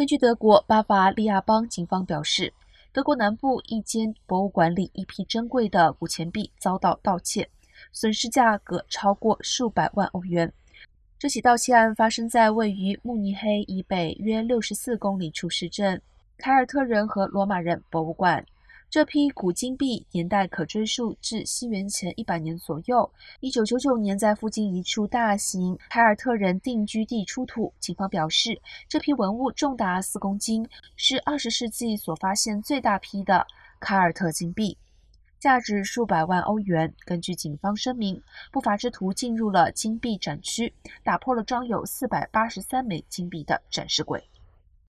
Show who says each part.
Speaker 1: 根据德国巴伐利亚邦警方表示，德国南部一间博物馆里一批珍贵的古钱币遭到盗窃，损失价格超过数百万欧元。这起盗窃案发生在位于慕尼黑以北约六十四公里处市镇凯尔特人和罗马人博物馆。这批古金币年代可追溯至西元前一百年左右。一九九九年，在附近一处大型凯尔特人定居地出土。警方表示，这批文物重达四公斤，是二十世纪所发现最大批的凯尔特金币，价值数百万欧元。根据警方声明，不法之徒进入了金币展区，打破了装有四百八十三枚金币的展示柜。